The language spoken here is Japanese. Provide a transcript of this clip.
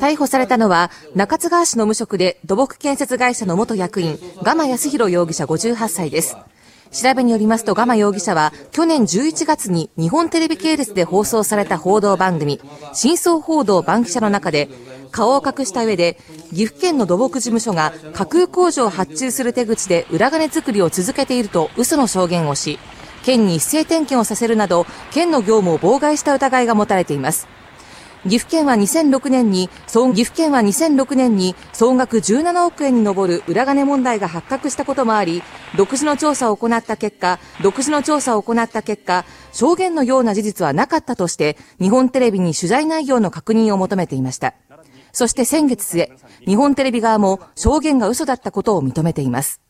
逮捕されたのは中津川市の無職で土木建設会社の元役員ガマ康弘容疑者58歳です。調べによりますとガマ容疑者は去年11月に日本テレビ系列で放送された報道番組真相報道番記者の中で顔を隠した上で岐阜県の土木事務所が架空工場を発注する手口で裏金作りを続けていると嘘の証言をし県に一斉点検をさせるなど県の業務を妨害した疑いが持たれています。岐阜県は2006年に、総岐阜県は2006年に総額17億円に上る裏金問題が発覚したこともあり、独自の調査を行った結果、独自の調査を行った結果、証言のような事実はなかったとして、日本テレビに取材内容の確認を求めていました。そして先月末、日本テレビ側も証言が嘘だったことを認めています。